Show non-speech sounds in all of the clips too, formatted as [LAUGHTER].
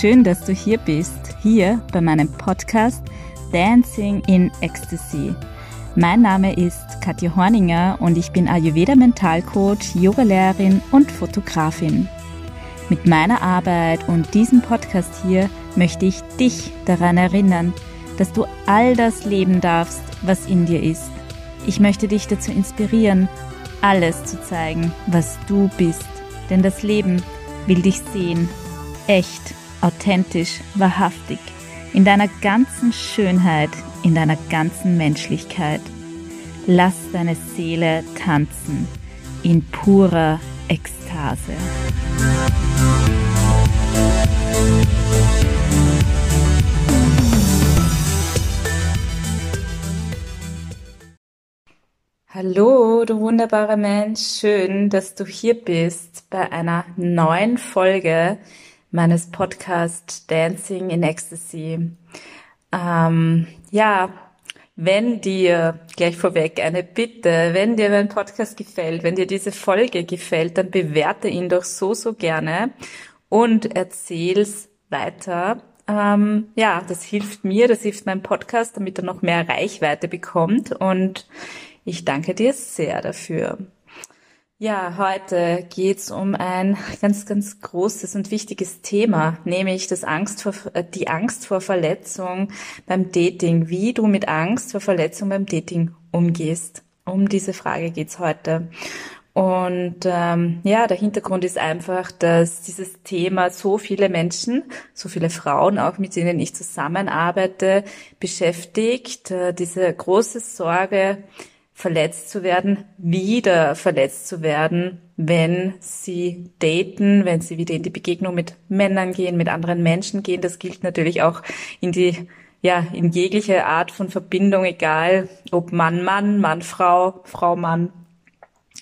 schön, dass du hier bist, hier bei meinem Podcast Dancing in Ecstasy. Mein Name ist Katja Horninger und ich bin Ayurveda Mentalcoach, Yogalehrerin und Fotografin. Mit meiner Arbeit und diesem Podcast hier möchte ich dich daran erinnern, dass du all das leben darfst, was in dir ist. Ich möchte dich dazu inspirieren, alles zu zeigen, was du bist. Denn das Leben will dich sehen. Echt, authentisch, wahrhaftig. In deiner ganzen Schönheit, in deiner ganzen Menschlichkeit. Lass deine Seele tanzen in purer Ekstase. Hallo, du wunderbarer Mensch, schön, dass du hier bist bei einer neuen Folge meines Podcasts Dancing in Ecstasy. Ähm, ja, wenn dir, gleich vorweg eine Bitte, wenn dir mein Podcast gefällt, wenn dir diese Folge gefällt, dann bewerte ihn doch so, so gerne und erzähl's weiter. Ähm, ja, das hilft mir, das hilft meinem Podcast, damit er noch mehr Reichweite bekommt und ich danke dir sehr dafür. Ja, heute geht's um ein ganz, ganz großes und wichtiges Thema, nämlich das Angst vor, äh, die Angst vor Verletzung beim Dating, wie du mit Angst vor Verletzung beim Dating umgehst. Um diese Frage geht's heute. Und ähm, ja, der Hintergrund ist einfach, dass dieses Thema so viele Menschen, so viele Frauen, auch mit denen ich zusammenarbeite, beschäftigt. Äh, diese große Sorge, verletzt zu werden, wieder verletzt zu werden, wenn sie daten, wenn sie wieder in die Begegnung mit Männern gehen, mit anderen Menschen gehen. Das gilt natürlich auch in die, ja, in jegliche Art von Verbindung, egal ob Mann, Mann, Mann, Frau, Frau, Mann.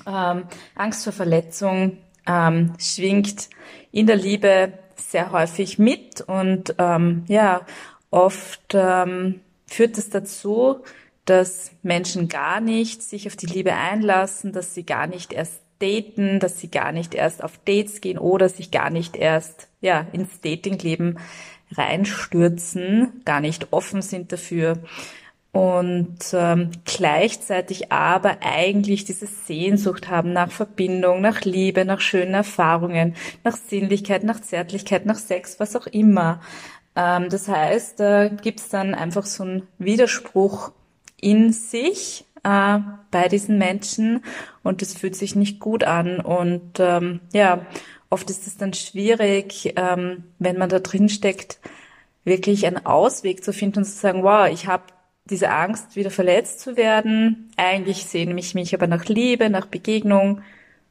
Ähm, Angst vor Verletzung ähm, schwingt in der Liebe sehr häufig mit und ähm, ja, oft ähm, führt es dazu, dass Menschen gar nicht sich auf die Liebe einlassen, dass sie gar nicht erst daten, dass sie gar nicht erst auf Dates gehen oder sich gar nicht erst ja ins Datingleben reinstürzen, gar nicht offen sind dafür und ähm, gleichzeitig aber eigentlich diese Sehnsucht haben nach Verbindung, nach Liebe, nach schönen Erfahrungen, nach Sinnlichkeit, nach Zärtlichkeit, nach Sex, was auch immer. Ähm, das heißt, da gibt's dann einfach so einen Widerspruch in sich äh, bei diesen Menschen und es fühlt sich nicht gut an. Und ähm, ja, oft ist es dann schwierig, ähm, wenn man da drin steckt, wirklich einen Ausweg zu finden und zu sagen, wow, ich habe diese Angst, wieder verletzt zu werden. Eigentlich sehne ich mich aber nach Liebe, nach Begegnung.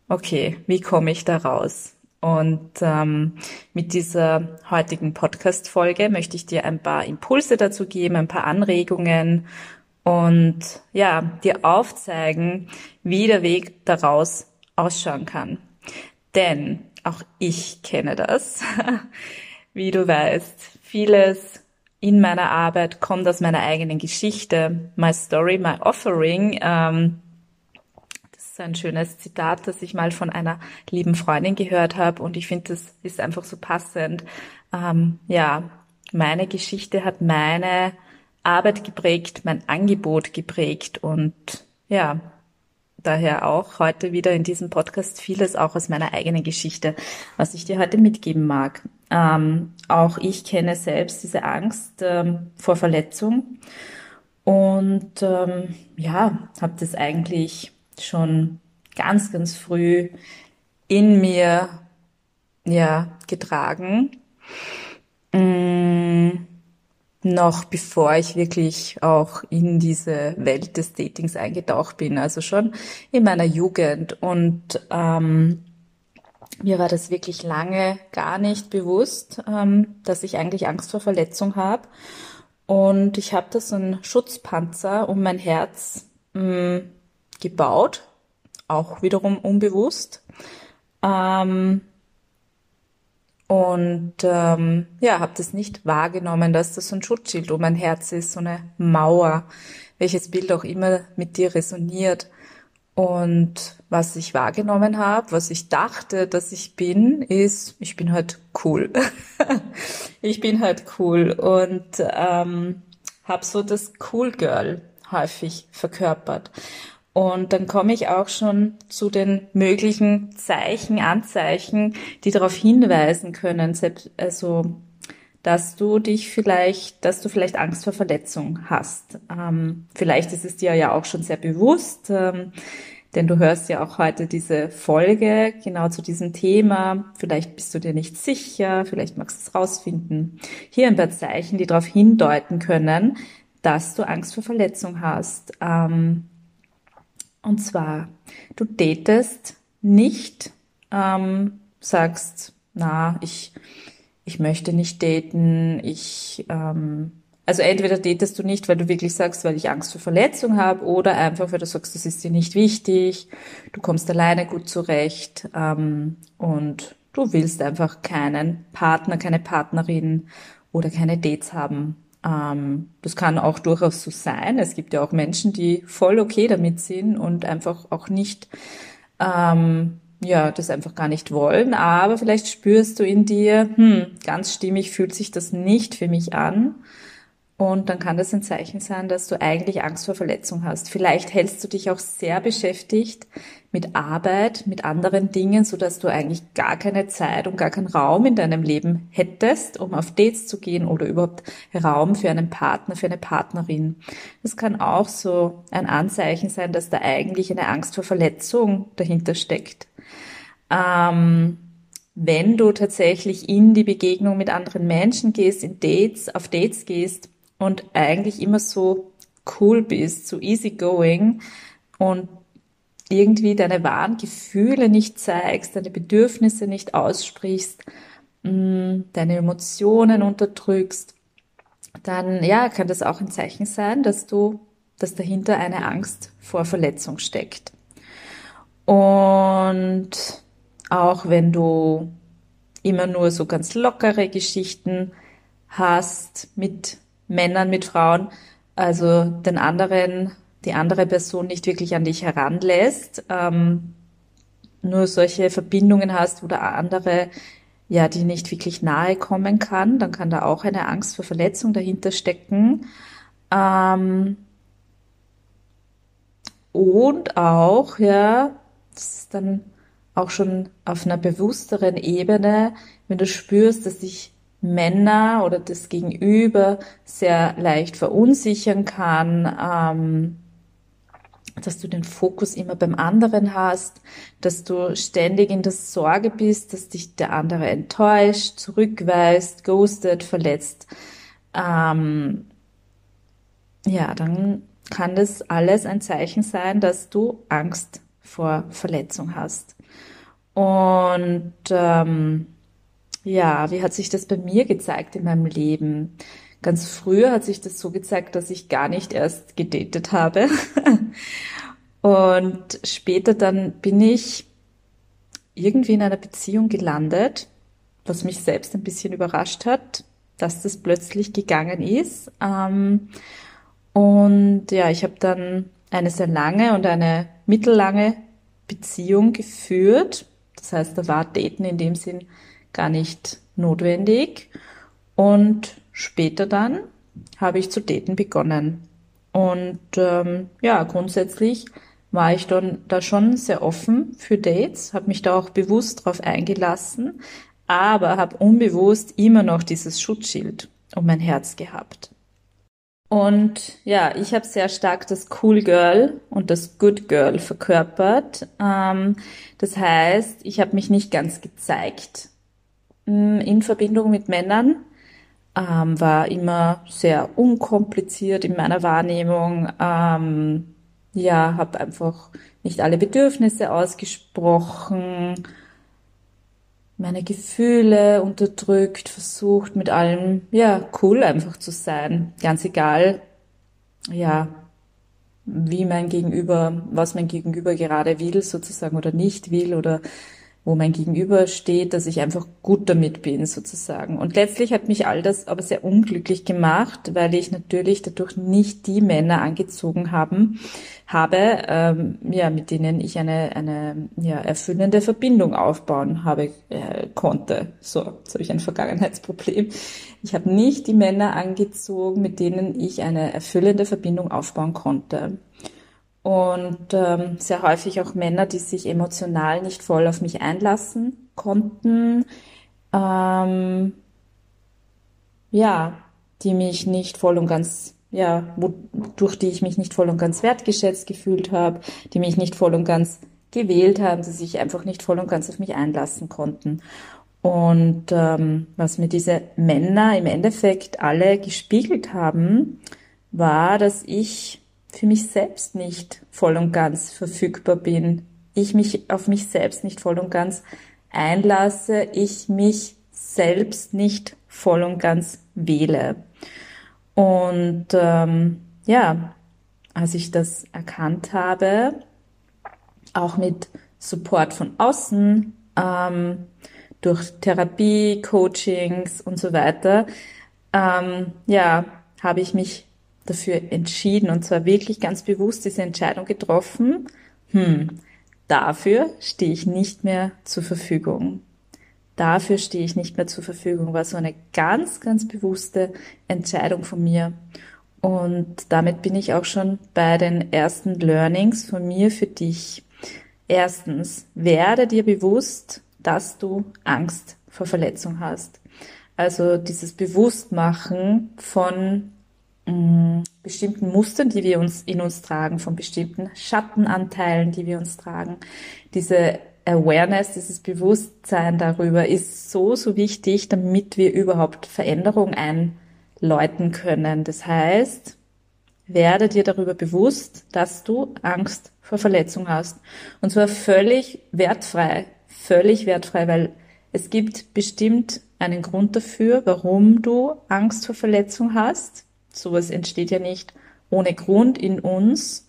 Okay, wie komme ich da raus? Und ähm, mit dieser heutigen Podcast-Folge möchte ich dir ein paar Impulse dazu geben, ein paar Anregungen und ja, dir aufzeigen, wie der Weg daraus ausschauen kann. Denn auch ich kenne das. [LAUGHS] wie du weißt, vieles in meiner Arbeit kommt aus meiner eigenen Geschichte. My story, my offering. Ähm, das ist ein schönes Zitat, das ich mal von einer lieben Freundin gehört habe und ich finde, das ist einfach so passend. Ähm, ja, meine Geschichte hat meine Arbeit geprägt, mein Angebot geprägt und ja, daher auch heute wieder in diesem Podcast vieles auch aus meiner eigenen Geschichte, was ich dir heute mitgeben mag. Ähm, auch ich kenne selbst diese Angst ähm, vor Verletzung und ähm, ja, habe das eigentlich schon ganz, ganz früh in mir ja getragen. Mm noch bevor ich wirklich auch in diese Welt des Datings eingetaucht bin, also schon in meiner Jugend. Und ähm, mir war das wirklich lange gar nicht bewusst, ähm, dass ich eigentlich Angst vor Verletzung habe. Und ich habe da so einen Schutzpanzer um mein Herz mh, gebaut, auch wiederum unbewusst. Ähm, und ähm, ja, habe das nicht wahrgenommen, dass das so ein Schutzschild um mein Herz ist, so eine Mauer, welches Bild auch immer mit dir resoniert. Und was ich wahrgenommen habe, was ich dachte, dass ich bin, ist, ich bin halt cool. [LAUGHS] ich bin halt cool und ähm, habe so das Cool Girl häufig verkörpert. Und dann komme ich auch schon zu den möglichen Zeichen, Anzeichen, die darauf hinweisen können, also dass du dich vielleicht, dass du vielleicht Angst vor Verletzung hast. Ähm, vielleicht ist es dir ja auch schon sehr bewusst, ähm, denn du hörst ja auch heute diese Folge genau zu diesem Thema. Vielleicht bist du dir nicht sicher, vielleicht magst du es rausfinden. Hier ein paar Zeichen, die darauf hindeuten können, dass du Angst vor Verletzung hast. Ähm, und zwar, du datest nicht, ähm, sagst, na, ich ich möchte nicht daten, ich, ähm, also entweder datest du nicht, weil du wirklich sagst, weil ich Angst vor Verletzung habe, oder einfach, weil du sagst, das ist dir nicht wichtig, du kommst alleine gut zurecht ähm, und du willst einfach keinen Partner, keine Partnerin oder keine Dates haben. Ähm, das kann auch durchaus so sein. Es gibt ja auch Menschen, die voll okay damit sind und einfach auch nicht ähm, ja, das einfach gar nicht wollen, aber vielleicht spürst du in dir, hm, ganz stimmig fühlt sich das nicht für mich an. Und dann kann das ein Zeichen sein, dass du eigentlich Angst vor Verletzung hast. Vielleicht hältst du dich auch sehr beschäftigt mit Arbeit, mit anderen Dingen, so dass du eigentlich gar keine Zeit und gar keinen Raum in deinem Leben hättest, um auf Dates zu gehen oder überhaupt Raum für einen Partner, für eine Partnerin. Das kann auch so ein Anzeichen sein, dass da eigentlich eine Angst vor Verletzung dahinter steckt. Ähm, wenn du tatsächlich in die Begegnung mit anderen Menschen gehst, in Dates, auf Dates gehst, und eigentlich immer so cool bist, so easygoing und irgendwie deine wahren Gefühle nicht zeigst, deine Bedürfnisse nicht aussprichst, mm, deine Emotionen unterdrückst, dann ja, kann das auch ein Zeichen sein, dass du, dass dahinter eine Angst vor Verletzung steckt. Und auch wenn du immer nur so ganz lockere Geschichten hast mit Männern, mit Frauen, also den anderen, die andere Person nicht wirklich an dich heranlässt, ähm, nur solche Verbindungen hast, wo der andere ja, die nicht wirklich nahe kommen kann, dann kann da auch eine Angst vor Verletzung dahinter stecken. Ähm, und auch, ja, das ist dann auch schon auf einer bewussteren Ebene, wenn du spürst, dass dich Männer oder das Gegenüber sehr leicht verunsichern kann, ähm, dass du den Fokus immer beim anderen hast, dass du ständig in der Sorge bist, dass dich der andere enttäuscht, zurückweist, ghostet, verletzt. Ähm, ja, dann kann das alles ein Zeichen sein, dass du Angst vor Verletzung hast. Und ähm, ja, wie hat sich das bei mir gezeigt in meinem Leben? Ganz früher hat sich das so gezeigt, dass ich gar nicht erst gedatet habe. [LAUGHS] Und später dann bin ich irgendwie in einer Beziehung gelandet, was mich selbst ein bisschen überrascht hat, dass das plötzlich gegangen ist. Ähm, und ja, ich habe dann eine sehr lange und eine mittellange Beziehung geführt. Das heißt, da war Daten in dem Sinn gar nicht notwendig. Und später dann habe ich zu daten begonnen. Und ähm, ja, grundsätzlich war ich dann da schon sehr offen für Dates, habe mich da auch bewusst drauf eingelassen, aber habe unbewusst immer noch dieses Schutzschild um mein Herz gehabt. Und ja, ich habe sehr stark das Cool Girl und das Good Girl verkörpert. Ähm, das heißt, ich habe mich nicht ganz gezeigt in Verbindung mit Männern ähm, war immer sehr unkompliziert in meiner Wahrnehmung. Ähm, ja, habe einfach nicht alle Bedürfnisse ausgesprochen, meine Gefühle unterdrückt, versucht mit allem, ja, cool einfach zu sein. Ganz egal, ja, wie mein Gegenüber, was mein Gegenüber gerade will sozusagen oder nicht will oder wo mein Gegenüber steht, dass ich einfach gut damit bin sozusagen. Und letztlich hat mich all das aber sehr unglücklich gemacht, weil ich natürlich dadurch nicht die Männer angezogen haben, habe, ähm, ja, mit denen ich eine, eine ja, erfüllende Verbindung aufbauen habe äh, konnte. So, jetzt habe ich ein Vergangenheitsproblem. Ich habe nicht die Männer angezogen, mit denen ich eine erfüllende Verbindung aufbauen konnte und ähm, sehr häufig auch Männer, die sich emotional nicht voll auf mich einlassen konnten, ähm, ja, die mich nicht voll und ganz, ja, durch die ich mich nicht voll und ganz wertgeschätzt gefühlt habe, die mich nicht voll und ganz gewählt haben, die sich einfach nicht voll und ganz auf mich einlassen konnten. Und ähm, was mir diese Männer im Endeffekt alle gespiegelt haben, war, dass ich für mich selbst nicht voll und ganz verfügbar bin, ich mich auf mich selbst nicht voll und ganz einlasse, ich mich selbst nicht voll und ganz wähle. Und ähm, ja, als ich das erkannt habe, auch mit Support von außen, ähm, durch Therapie, Coachings und so weiter, ähm, ja, habe ich mich dafür entschieden und zwar wirklich ganz bewusst diese Entscheidung getroffen, hm, dafür stehe ich nicht mehr zur Verfügung. Dafür stehe ich nicht mehr zur Verfügung, war so eine ganz, ganz bewusste Entscheidung von mir. Und damit bin ich auch schon bei den ersten Learnings von mir für dich. Erstens, werde dir bewusst, dass du Angst vor Verletzung hast. Also dieses Bewusstmachen von bestimmten Mustern, die wir uns in uns tragen, von bestimmten Schattenanteilen, die wir uns tragen. Diese Awareness, dieses Bewusstsein darüber ist so, so wichtig, damit wir überhaupt Veränderung einläuten können. Das heißt, werde dir darüber bewusst, dass du Angst vor Verletzung hast. Und zwar völlig wertfrei, völlig wertfrei, weil es gibt bestimmt einen Grund dafür, warum du Angst vor Verletzung hast. Sowas entsteht ja nicht ohne Grund in uns.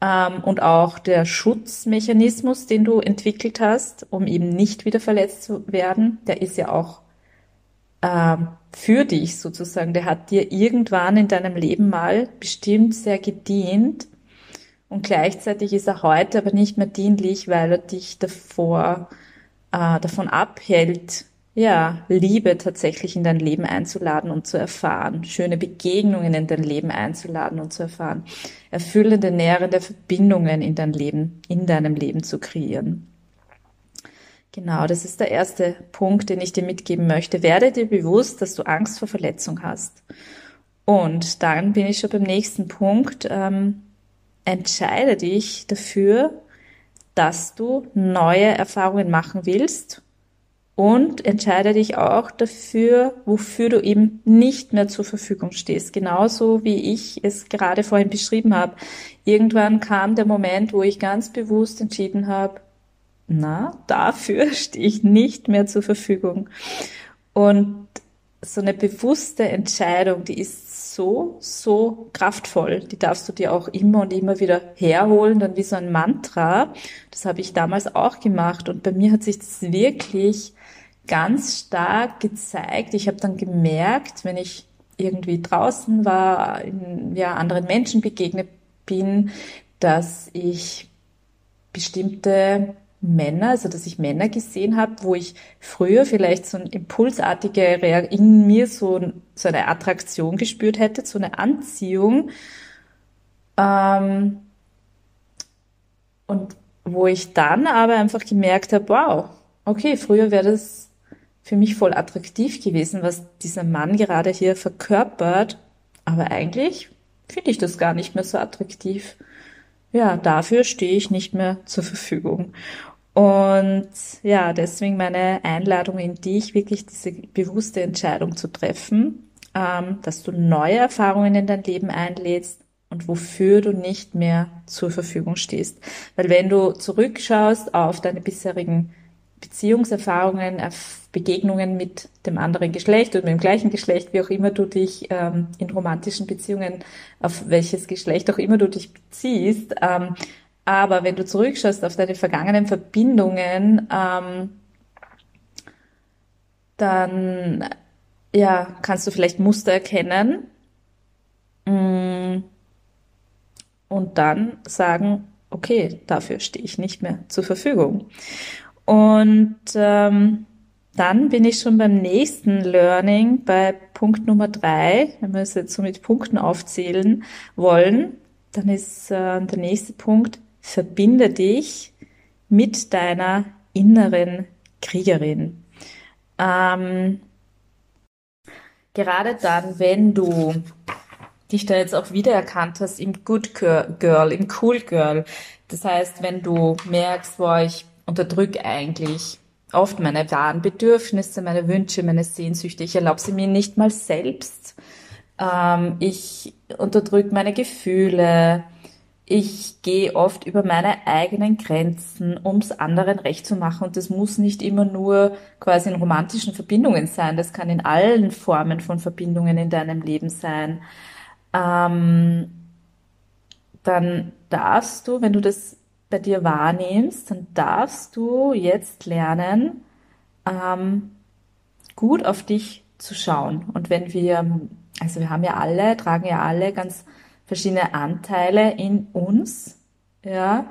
Ähm, und auch der Schutzmechanismus, den du entwickelt hast, um eben nicht wieder verletzt zu werden, der ist ja auch ähm, für dich sozusagen. Der hat dir irgendwann in deinem Leben mal bestimmt sehr gedient. Und gleichzeitig ist er heute aber nicht mehr dienlich, weil er dich davor, äh, davon abhält, ja, Liebe tatsächlich in dein Leben einzuladen und zu erfahren, schöne Begegnungen in dein Leben einzuladen und zu erfahren, erfüllende, nährende Verbindungen in dein Leben, in deinem Leben zu kreieren. Genau, das ist der erste Punkt, den ich dir mitgeben möchte. Werde dir bewusst, dass du Angst vor Verletzung hast. Und dann bin ich schon beim nächsten Punkt. Ähm, entscheide dich dafür, dass du neue Erfahrungen machen willst und entscheide dich auch dafür, wofür du eben nicht mehr zur Verfügung stehst. Genauso wie ich es gerade vorhin beschrieben habe. Irgendwann kam der Moment, wo ich ganz bewusst entschieden habe, na, dafür [LAUGHS] stehe ich nicht mehr zur Verfügung. Und so eine bewusste Entscheidung, die ist so, so kraftvoll. Die darfst du dir auch immer und immer wieder herholen, dann wie so ein Mantra. Das habe ich damals auch gemacht und bei mir hat sich das wirklich ganz stark gezeigt. Ich habe dann gemerkt, wenn ich irgendwie draußen war, in, ja, anderen Menschen begegnet bin, dass ich bestimmte Männer, also dass ich Männer gesehen habe, wo ich früher vielleicht so eine impulsartige in mir so, so eine Attraktion gespürt hätte, so eine Anziehung. Ähm, und wo ich dann aber einfach gemerkt habe, wow, okay, früher wäre das für mich voll attraktiv gewesen, was dieser Mann gerade hier verkörpert. Aber eigentlich finde ich das gar nicht mehr so attraktiv. Ja, dafür stehe ich nicht mehr zur Verfügung. Und ja, deswegen meine Einladung in dich, wirklich diese bewusste Entscheidung zu treffen, ähm, dass du neue Erfahrungen in dein Leben einlädst und wofür du nicht mehr zur Verfügung stehst. Weil wenn du zurückschaust auf deine bisherigen Beziehungserfahrungen, Begegnungen mit dem anderen Geschlecht oder mit dem gleichen Geschlecht, wie auch immer du dich ähm, in romantischen Beziehungen, auf welches Geschlecht auch immer du dich beziehst, ähm, Aber wenn du zurückschaust auf deine vergangenen Verbindungen, ähm, dann ja, kannst du vielleicht Muster erkennen. Mm, und dann sagen, okay, dafür stehe ich nicht mehr zur Verfügung. Und ähm, dann bin ich schon beim nächsten Learning, bei Punkt Nummer drei. Wenn wir es jetzt so mit Punkten aufzählen wollen, dann ist äh, der nächste Punkt, verbinde dich mit deiner inneren Kriegerin. Ähm, gerade dann, wenn du dich da jetzt auch wiedererkannt hast im Good Girl, im Cool Girl. Das heißt, wenn du merkst, boah, ich unterdrücke eigentlich oft meine wahren Bedürfnisse, meine Wünsche, meine Sehnsüchte. Ich erlaube sie mir nicht mal selbst. Ähm, ich unterdrücke meine Gefühle. Ich gehe oft über meine eigenen Grenzen, um es anderen recht zu machen. Und das muss nicht immer nur quasi in romantischen Verbindungen sein. Das kann in allen Formen von Verbindungen in deinem Leben sein. Ähm, dann darfst du, wenn du das bei dir wahrnimmst, dann darfst du jetzt lernen, ähm, gut auf dich zu schauen. Und wenn wir, also wir haben ja alle, tragen ja alle ganz verschiedene Anteile in uns, ja.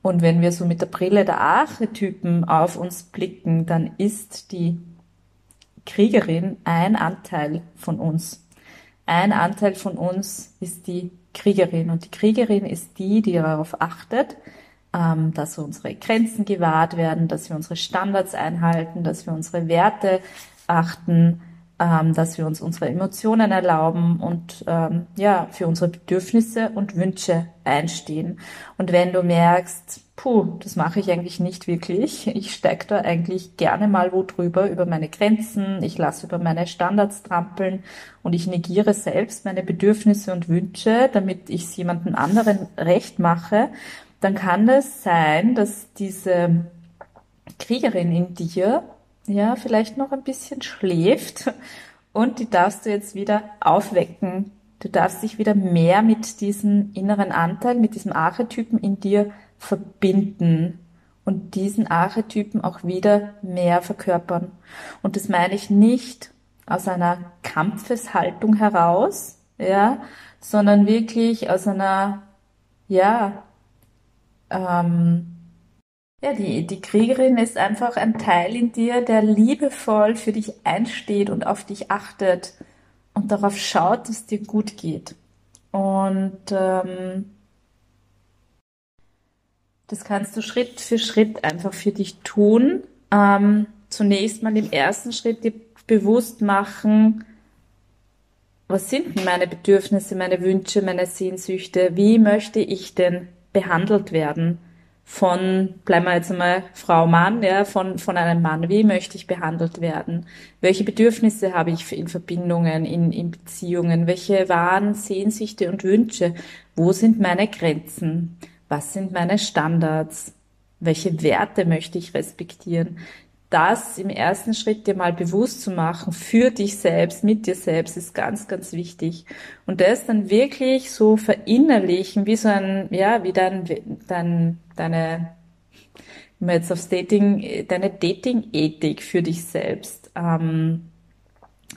Und wenn wir so mit der Brille der Archetypen auf uns blicken, dann ist die Kriegerin ein Anteil von uns. Ein Anteil von uns ist die Kriegerin. Und die Kriegerin ist die, die darauf achtet, ähm, dass unsere Grenzen gewahrt werden, dass wir unsere Standards einhalten, dass wir unsere Werte achten, ähm, dass wir uns unsere Emotionen erlauben und ähm, ja für unsere Bedürfnisse und Wünsche einstehen. Und wenn du merkst, puh, das mache ich eigentlich nicht wirklich, [LAUGHS] ich steige da eigentlich gerne mal wo drüber über meine Grenzen, ich lasse über meine Standards trampeln und ich negiere selbst meine Bedürfnisse und Wünsche, damit ich es jemandem anderen recht mache, dann kann es sein, dass diese Kriegerin in dir ja vielleicht noch ein bisschen schläft und die darfst du jetzt wieder aufwecken. Du darfst dich wieder mehr mit diesem inneren Anteil, mit diesem Archetypen in dir verbinden und diesen Archetypen auch wieder mehr verkörpern. Und das meine ich nicht aus einer Kampfeshaltung heraus, ja, sondern wirklich aus einer, ja, ähm, ja, die, die Kriegerin ist einfach ein Teil in dir, der liebevoll für dich einsteht und auf dich achtet und darauf schaut, dass es dir gut geht. Und ähm, das kannst du Schritt für Schritt einfach für dich tun. Ähm, zunächst mal im ersten Schritt dir bewusst machen, was sind meine Bedürfnisse, meine Wünsche, meine Sehnsüchte? Wie möchte ich denn behandelt werden von, bleiben wir jetzt einmal Frau, Mann, ja, von, von einem Mann. Wie möchte ich behandelt werden? Welche Bedürfnisse habe ich in Verbindungen, in, in Beziehungen? Welche wahren Sehnsüchte und Wünsche? Wo sind meine Grenzen? Was sind meine Standards? Welche Werte möchte ich respektieren? Das im ersten Schritt dir mal bewusst zu machen, für dich selbst, mit dir selbst, ist ganz, ganz wichtig. Und das dann wirklich so verinnerlichen, wie so ein, ja, wie dein, dein, deine, wenn wir jetzt aufs Dating, deine Dating-Ethik für dich selbst, ähm,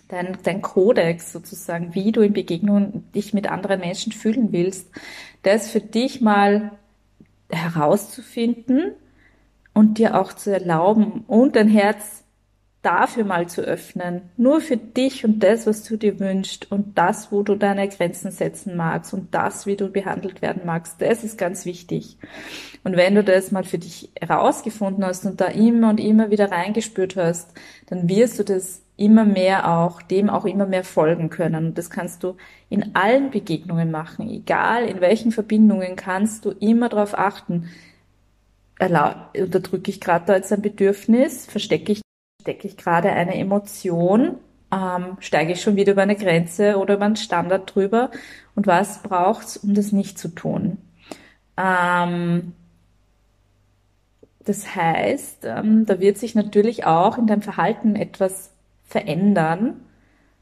dein, dein Kodex sozusagen, wie du in Begegnungen dich mit anderen Menschen fühlen willst, das für dich mal herauszufinden, und dir auch zu erlauben und dein Herz dafür mal zu öffnen, nur für dich und das, was du dir wünschst und das, wo du deine Grenzen setzen magst und das, wie du behandelt werden magst, das ist ganz wichtig. Und wenn du das mal für dich herausgefunden hast und da immer und immer wieder reingespürt hast, dann wirst du das immer mehr auch, dem auch immer mehr folgen können. Und das kannst du in allen Begegnungen machen, egal in welchen Verbindungen kannst du immer darauf achten, unterdrücke ich gerade da jetzt ein Bedürfnis, verstecke ich, stecke ich gerade eine Emotion, ähm, steige ich schon wieder über eine Grenze oder über einen Standard drüber und was braucht's, um das nicht zu tun? Ähm, das heißt, ähm, da wird sich natürlich auch in deinem Verhalten etwas verändern.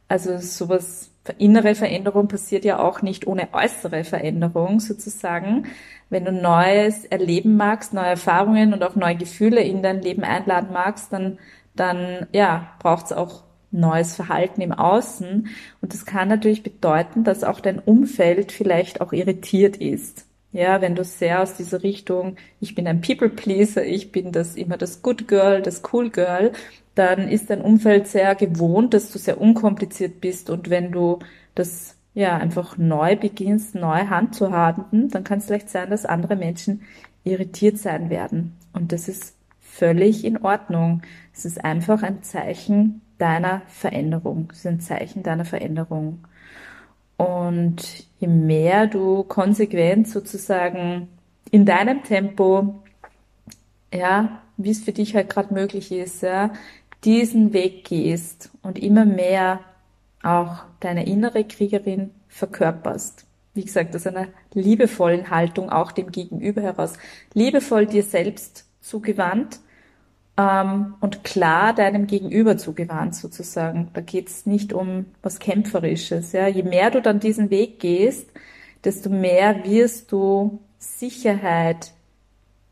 Also sowas innere Veränderung passiert ja auch nicht ohne äußere Veränderung sozusagen. Wenn du Neues erleben magst, neue Erfahrungen und auch neue Gefühle in dein Leben einladen magst, dann, dann ja, braucht es auch neues Verhalten im Außen. Und das kann natürlich bedeuten, dass auch dein Umfeld vielleicht auch irritiert ist. Ja, wenn du sehr aus dieser Richtung, ich bin ein People Pleaser, ich bin das immer das Good Girl, das Cool Girl, dann ist dein Umfeld sehr gewohnt, dass du sehr unkompliziert bist und wenn du das ja einfach neu beginnst, neu handzuhaben, dann kann es vielleicht sein, dass andere Menschen irritiert sein werden. Und das ist völlig in Ordnung. Es ist einfach ein Zeichen deiner Veränderung. Es ist ein Zeichen deiner Veränderung. Und je mehr du konsequent sozusagen in deinem Tempo, ja, wie es für dich halt gerade möglich ist, ja, diesen Weg gehst und immer mehr auch deine innere Kriegerin verkörperst. Wie gesagt, aus einer liebevollen Haltung auch dem Gegenüber heraus. Liebevoll dir selbst zugewandt ähm, und klar deinem Gegenüber zugewandt sozusagen. Da geht's nicht um was Kämpferisches. Ja. Je mehr du dann diesen Weg gehst, desto mehr wirst du Sicherheit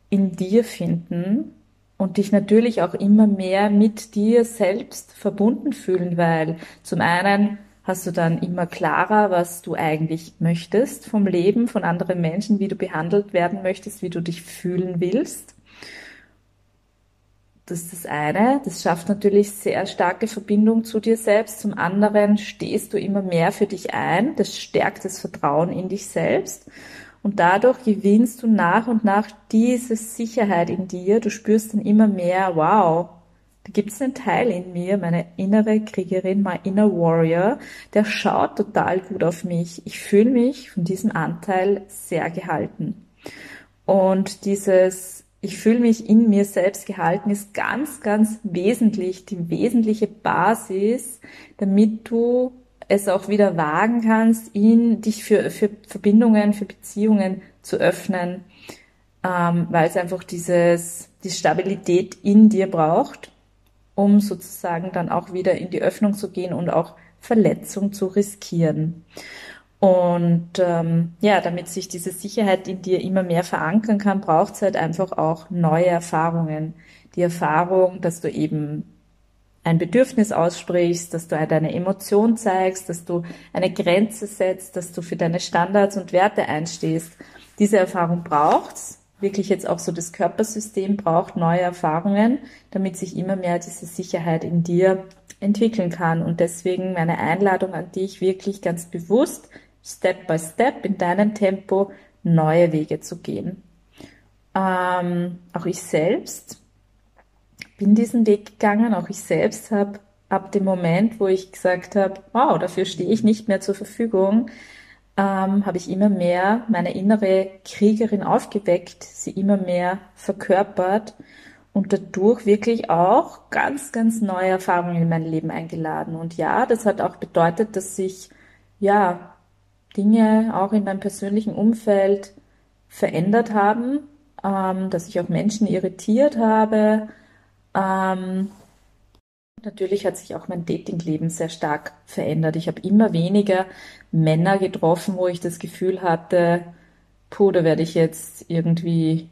in dir finden und dich natürlich auch immer mehr mit dir selbst verbunden fühlen, weil zum einen hast du dann immer klarer, was du eigentlich möchtest vom Leben, von anderen Menschen, wie du behandelt werden möchtest, wie du dich fühlen willst. Das ist das eine. Das schafft natürlich sehr starke Verbindung zu dir selbst. Zum anderen stehst du immer mehr für dich ein. Das stärkt das Vertrauen in dich selbst. Und dadurch gewinnst du nach und nach diese Sicherheit in dir. Du spürst dann immer mehr, wow, da gibt es einen Teil in mir, meine innere Kriegerin, my inner warrior, der schaut total gut auf mich. Ich fühle mich von diesem Anteil sehr gehalten. Und dieses, ich fühle mich in mir selbst gehalten, ist ganz, ganz wesentlich, die wesentliche Basis, damit du es auch wieder wagen kannst, ihn, dich für, für Verbindungen, für Beziehungen zu öffnen, ähm, weil es einfach dieses, die Stabilität in dir braucht, um sozusagen dann auch wieder in die Öffnung zu gehen und auch Verletzung zu riskieren. Und ähm, ja, damit sich diese Sicherheit in dir immer mehr verankern kann, braucht es halt einfach auch neue Erfahrungen. Die Erfahrung, dass du eben ein Bedürfnis aussprichst, dass du deine Emotion zeigst, dass du eine Grenze setzt, dass du für deine Standards und Werte einstehst. Diese Erfahrung braucht's. Wirklich jetzt auch so das Körpersystem braucht neue Erfahrungen, damit sich immer mehr diese Sicherheit in dir entwickeln kann. Und deswegen meine Einladung an dich, wirklich ganz bewusst, Step by Step in deinem Tempo neue Wege zu gehen. Ähm, auch ich selbst bin diesen Weg gegangen. Auch ich selbst habe ab dem Moment, wo ich gesagt habe, wow, dafür stehe ich nicht mehr zur Verfügung, ähm, habe ich immer mehr meine innere Kriegerin aufgeweckt, sie immer mehr verkörpert und dadurch wirklich auch ganz, ganz neue Erfahrungen in mein Leben eingeladen. Und ja, das hat auch bedeutet, dass sich ja Dinge auch in meinem persönlichen Umfeld verändert haben, ähm, dass ich auch Menschen irritiert habe, ähm, natürlich hat sich auch mein Datingleben sehr stark verändert. Ich habe immer weniger Männer getroffen, wo ich das Gefühl hatte, puh, da werde ich jetzt irgendwie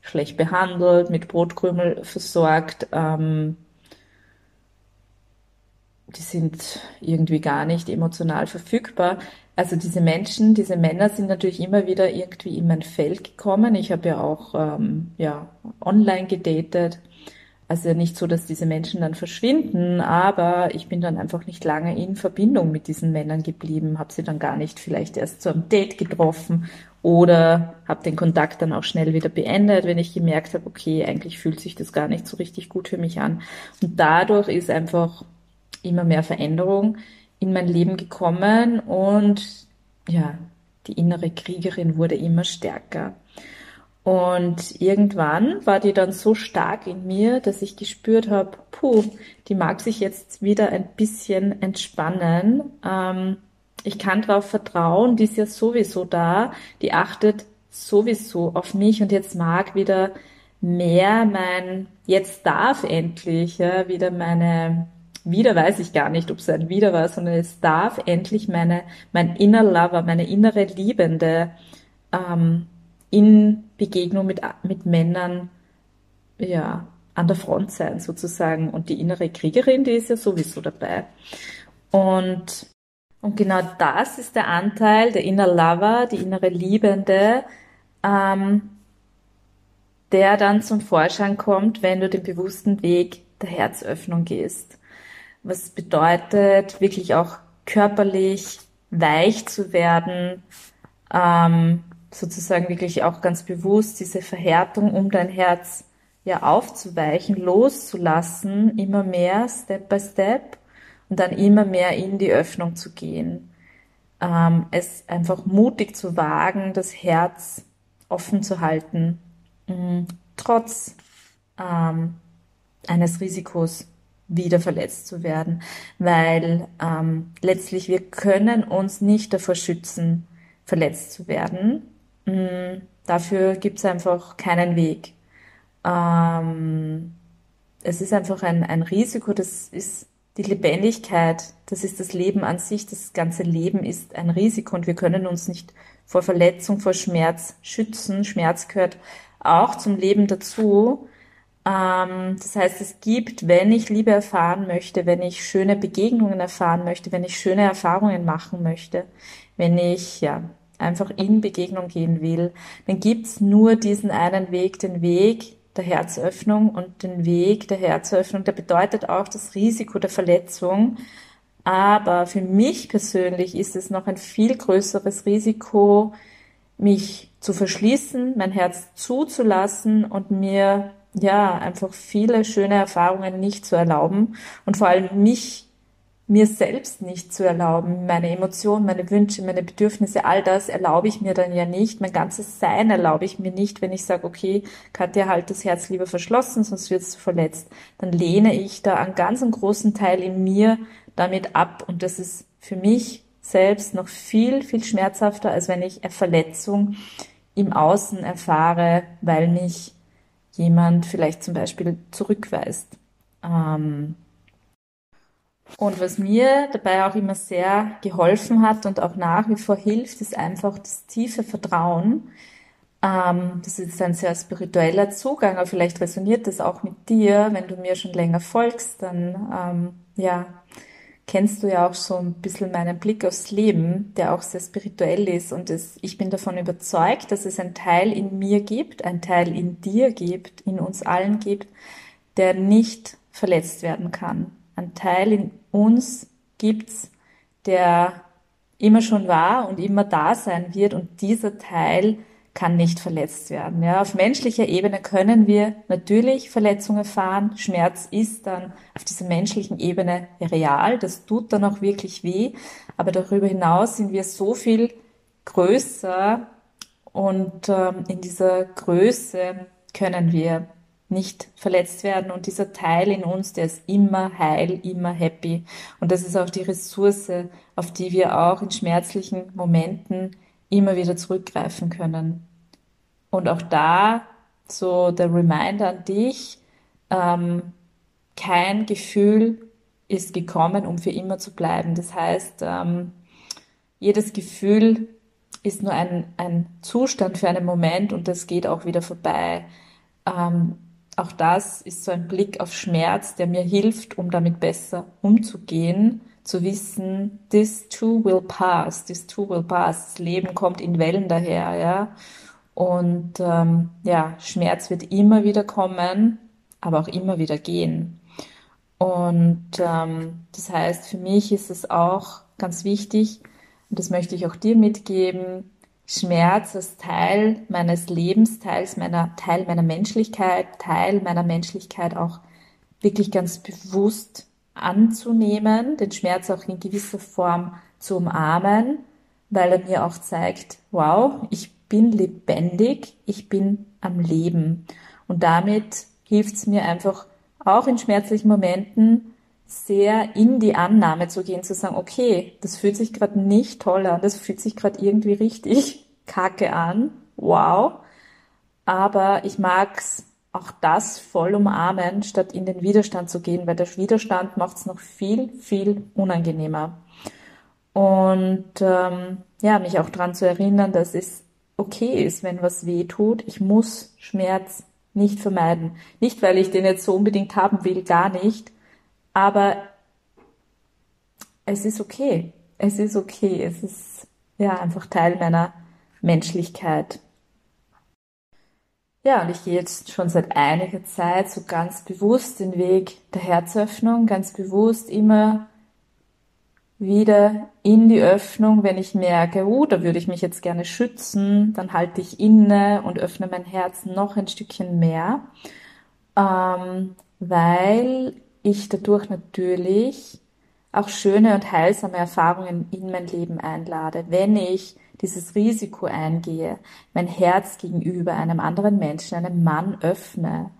schlecht behandelt, mit Brotkrümel versorgt. Ähm, die sind irgendwie gar nicht emotional verfügbar. Also diese Menschen, diese Männer sind natürlich immer wieder irgendwie in mein Feld gekommen. Ich habe ja auch ähm, ja, online gedatet also nicht so, dass diese Menschen dann verschwinden, aber ich bin dann einfach nicht lange in Verbindung mit diesen Männern geblieben, habe sie dann gar nicht vielleicht erst zu einem Date getroffen oder habe den Kontakt dann auch schnell wieder beendet, wenn ich gemerkt habe, okay, eigentlich fühlt sich das gar nicht so richtig gut für mich an. Und dadurch ist einfach immer mehr Veränderung in mein Leben gekommen und ja, die innere Kriegerin wurde immer stärker. Und irgendwann war die dann so stark in mir, dass ich gespürt habe, puh, die mag sich jetzt wieder ein bisschen entspannen. Ähm, ich kann darauf vertrauen, die ist ja sowieso da, die achtet sowieso auf mich und jetzt mag wieder mehr mein, jetzt darf endlich ja, wieder meine wieder weiß ich gar nicht, ob es ein wieder war, sondern es darf endlich meine, mein inner Lover, meine innere Liebende ähm, in Begegnung mit, mit Männern ja, an der Front sein sozusagen. Und die innere Kriegerin, die ist ja sowieso dabei. Und, und genau das ist der Anteil, der Inner Lover, die innere Liebende, ähm, der dann zum Vorschein kommt, wenn du den bewussten Weg der Herzöffnung gehst. Was bedeutet, wirklich auch körperlich weich zu werden, ähm, sozusagen wirklich auch ganz bewusst diese Verhärtung um dein Herz ja aufzuweichen, loszulassen, immer mehr, Step by Step und dann immer mehr in die Öffnung zu gehen. Ähm, es einfach mutig zu wagen, das Herz offen zu halten, mh, trotz ähm, eines Risikos wieder verletzt zu werden, weil ähm, letztlich wir können uns nicht davor schützen, verletzt zu werden. Mh, dafür gibt es einfach keinen Weg. Ähm, es ist einfach ein, ein Risiko, das ist die Lebendigkeit, das ist das Leben an sich, das ganze Leben ist ein Risiko und wir können uns nicht vor Verletzung, vor Schmerz schützen. Schmerz gehört auch zum Leben dazu. Ähm, das heißt, es gibt, wenn ich Liebe erfahren möchte, wenn ich schöne Begegnungen erfahren möchte, wenn ich schöne Erfahrungen machen möchte, wenn ich ja einfach in Begegnung gehen will, dann gibt's nur diesen einen Weg, den Weg der Herzöffnung und den Weg der Herzöffnung, der bedeutet auch das Risiko der Verletzung. Aber für mich persönlich ist es noch ein viel größeres Risiko, mich zu verschließen, mein Herz zuzulassen und mir ja einfach viele schöne Erfahrungen nicht zu erlauben und vor allem mich mir selbst nicht zu erlauben, meine Emotionen, meine Wünsche, meine Bedürfnisse, all das erlaube ich mir dann ja nicht. Mein ganzes Sein erlaube ich mir nicht, wenn ich sage, okay, Katja, halt das Herz lieber verschlossen, sonst wirst du verletzt. Dann lehne ich da einen ganz großen Teil in mir damit ab. Und das ist für mich selbst noch viel, viel schmerzhafter, als wenn ich eine Verletzung im Außen erfahre, weil mich jemand vielleicht zum Beispiel zurückweist. Ähm, und was mir dabei auch immer sehr geholfen hat und auch nach wie vor hilft, ist einfach das tiefe Vertrauen. Ähm, das ist ein sehr spiritueller Zugang, aber vielleicht resoniert das auch mit dir, wenn du mir schon länger folgst, dann ähm, ja, kennst du ja auch so ein bisschen meinen Blick aufs Leben, der auch sehr spirituell ist. Und es, ich bin davon überzeugt, dass es ein Teil in mir gibt, ein Teil in dir gibt, in uns allen gibt, der nicht verletzt werden kann ein Teil in uns gibt's, der immer schon war und immer da sein wird und dieser Teil kann nicht verletzt werden. Ja, auf menschlicher Ebene können wir natürlich Verletzungen erfahren. Schmerz ist dann auf dieser menschlichen Ebene real. Das tut dann auch wirklich weh. Aber darüber hinaus sind wir so viel größer und ähm, in dieser Größe können wir nicht verletzt werden und dieser Teil in uns, der ist immer heil, immer happy. Und das ist auch die Ressource, auf die wir auch in schmerzlichen Momenten immer wieder zurückgreifen können. Und auch da so der Reminder an dich, ähm, kein Gefühl ist gekommen, um für immer zu bleiben. Das heißt, ähm, jedes Gefühl ist nur ein, ein Zustand für einen Moment und das geht auch wieder vorbei. Ähm, auch das ist so ein Blick auf Schmerz, der mir hilft, um damit besser umzugehen, zu wissen, this too will pass, this too will pass. Das Leben kommt in Wellen daher, ja. Und ähm, ja, Schmerz wird immer wieder kommen, aber auch immer wieder gehen. Und ähm, das heißt, für mich ist es auch ganz wichtig, und das möchte ich auch dir mitgeben, Schmerz als Teil meines Lebens, Teils meiner, Teil meiner Menschlichkeit, Teil meiner Menschlichkeit auch wirklich ganz bewusst anzunehmen, den Schmerz auch in gewisser Form zu umarmen, weil er mir auch zeigt, wow, ich bin lebendig, ich bin am Leben. Und damit hilft es mir einfach auch in schmerzlichen Momenten sehr in die Annahme zu gehen, zu sagen, okay, das fühlt sich gerade nicht toll an, das fühlt sich gerade irgendwie richtig [LAUGHS] kacke an, wow, aber ich mag's auch das voll umarmen, statt in den Widerstand zu gehen, weil der Widerstand macht es noch viel, viel unangenehmer. Und ähm, ja, mich auch daran zu erinnern, dass es okay ist, wenn was weh tut. Ich muss Schmerz nicht vermeiden. Nicht, weil ich den jetzt so unbedingt haben will, gar nicht. Aber es ist okay. Es ist okay. Es ist ja einfach Teil meiner Menschlichkeit. Ja, und ich gehe jetzt schon seit einiger Zeit so ganz bewusst den Weg der Herzöffnung, ganz bewusst immer wieder in die Öffnung, wenn ich merke, uh, da würde ich mich jetzt gerne schützen, dann halte ich inne und öffne mein Herz noch ein Stückchen mehr, ähm, weil ich dadurch natürlich auch schöne und heilsame Erfahrungen in mein Leben einlade, wenn ich dieses Risiko eingehe, mein Herz gegenüber einem anderen Menschen, einem Mann öffne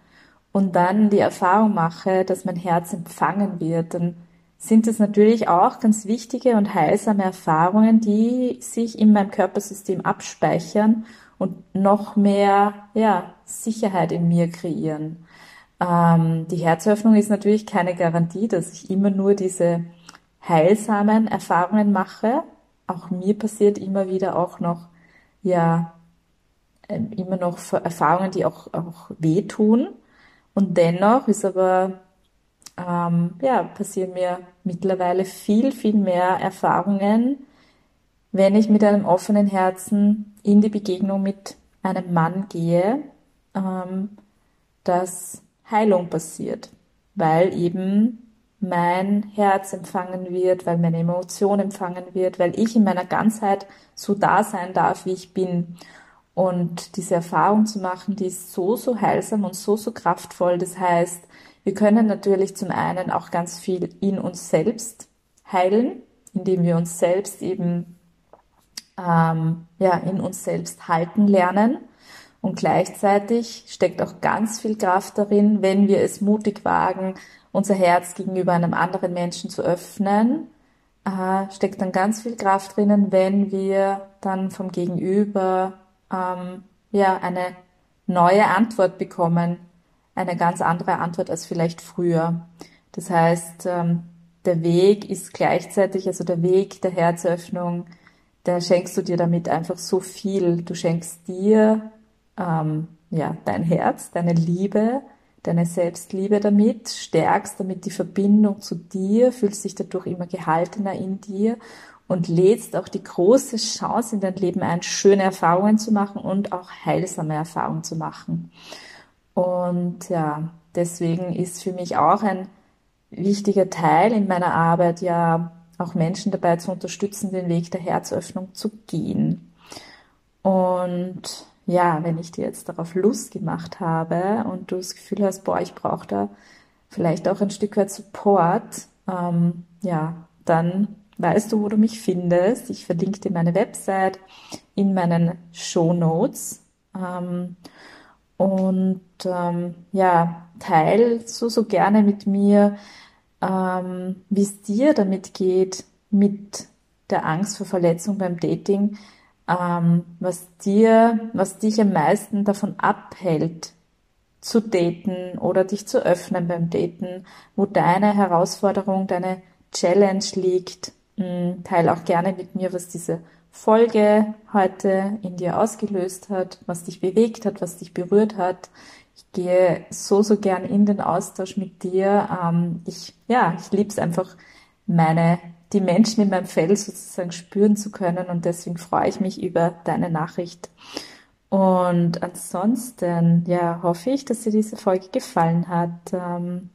und dann die Erfahrung mache, dass mein Herz empfangen wird, dann sind es natürlich auch ganz wichtige und heilsame Erfahrungen, die sich in meinem Körpersystem abspeichern und noch mehr ja, Sicherheit in mir kreieren. Ähm, die Herzöffnung ist natürlich keine Garantie, dass ich immer nur diese heilsamen Erfahrungen mache, auch mir passiert immer wieder auch noch, ja, ähm, immer noch Erfahrungen, die auch, auch wehtun. Und dennoch ist aber, ähm, ja, passieren mir mittlerweile viel, viel mehr Erfahrungen, wenn ich mit einem offenen Herzen in die Begegnung mit einem Mann gehe, ähm, dass Heilung passiert, weil eben mein Herz empfangen wird, weil meine Emotion empfangen wird, weil ich in meiner Ganzheit so da sein darf, wie ich bin. Und diese Erfahrung zu machen, die ist so, so heilsam und so, so kraftvoll. Das heißt, wir können natürlich zum einen auch ganz viel in uns selbst heilen, indem wir uns selbst eben ähm, ja in uns selbst halten lernen. Und gleichzeitig steckt auch ganz viel Kraft darin, wenn wir es mutig wagen, unser Herz gegenüber einem anderen Menschen zu öffnen, äh, steckt dann ganz viel Kraft drinnen, wenn wir dann vom Gegenüber ähm, ja eine neue Antwort bekommen, eine ganz andere Antwort als vielleicht früher. Das heißt, ähm, der Weg ist gleichzeitig, also der Weg der Herzöffnung, da schenkst du dir damit einfach so viel. Du schenkst dir ähm, ja dein Herz, deine Liebe, deine Selbstliebe damit, stärkst damit die Verbindung zu dir, fühlst dich dadurch immer gehaltener in dir und lädst auch die große Chance in dein Leben ein, schöne Erfahrungen zu machen und auch heilsame Erfahrungen zu machen. Und ja, deswegen ist für mich auch ein wichtiger Teil in meiner Arbeit ja auch Menschen dabei zu unterstützen, den Weg der Herzöffnung zu gehen. Und ja, wenn ich dir jetzt darauf Lust gemacht habe und du das Gefühl hast, boah, ich brauche da vielleicht auch ein Stück weit Support, ähm, ja, dann weißt du, wo du mich findest. Ich verlinke dir meine Website in meinen Show Notes. Ähm, und ähm, ja, teil so, so gerne mit mir, ähm, wie es dir damit geht, mit der Angst vor Verletzung beim Dating, ähm, was dir, was dich am meisten davon abhält, zu daten oder dich zu öffnen beim Daten, wo deine Herausforderung, deine Challenge liegt. Hm, teil auch gerne mit mir, was diese Folge heute in dir ausgelöst hat, was dich bewegt hat, was dich berührt hat. Ich gehe so, so gern in den Austausch mit dir. Ähm, ich, ja, ich lieb's einfach, meine die Menschen in meinem Fell sozusagen spüren zu können und deswegen freue ich mich über deine Nachricht. Und ansonsten, ja, hoffe ich, dass dir diese Folge gefallen hat ähm,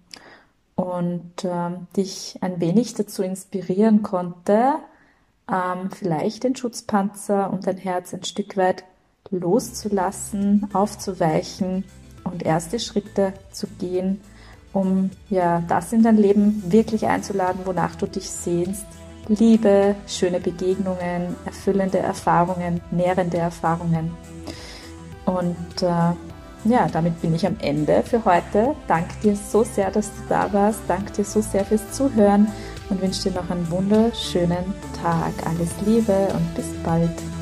und ähm, dich ein wenig dazu inspirieren konnte, ähm, vielleicht den Schutzpanzer und dein Herz ein Stück weit loszulassen, aufzuweichen und erste Schritte zu gehen, um ja das in dein Leben wirklich einzuladen, wonach du dich sehnst. Liebe, schöne Begegnungen, erfüllende Erfahrungen, nährende Erfahrungen. Und äh, ja, damit bin ich am Ende für heute. Danke dir so sehr, dass du da warst. Danke dir so sehr fürs Zuhören und wünsche dir noch einen wunderschönen Tag. Alles Liebe und bis bald.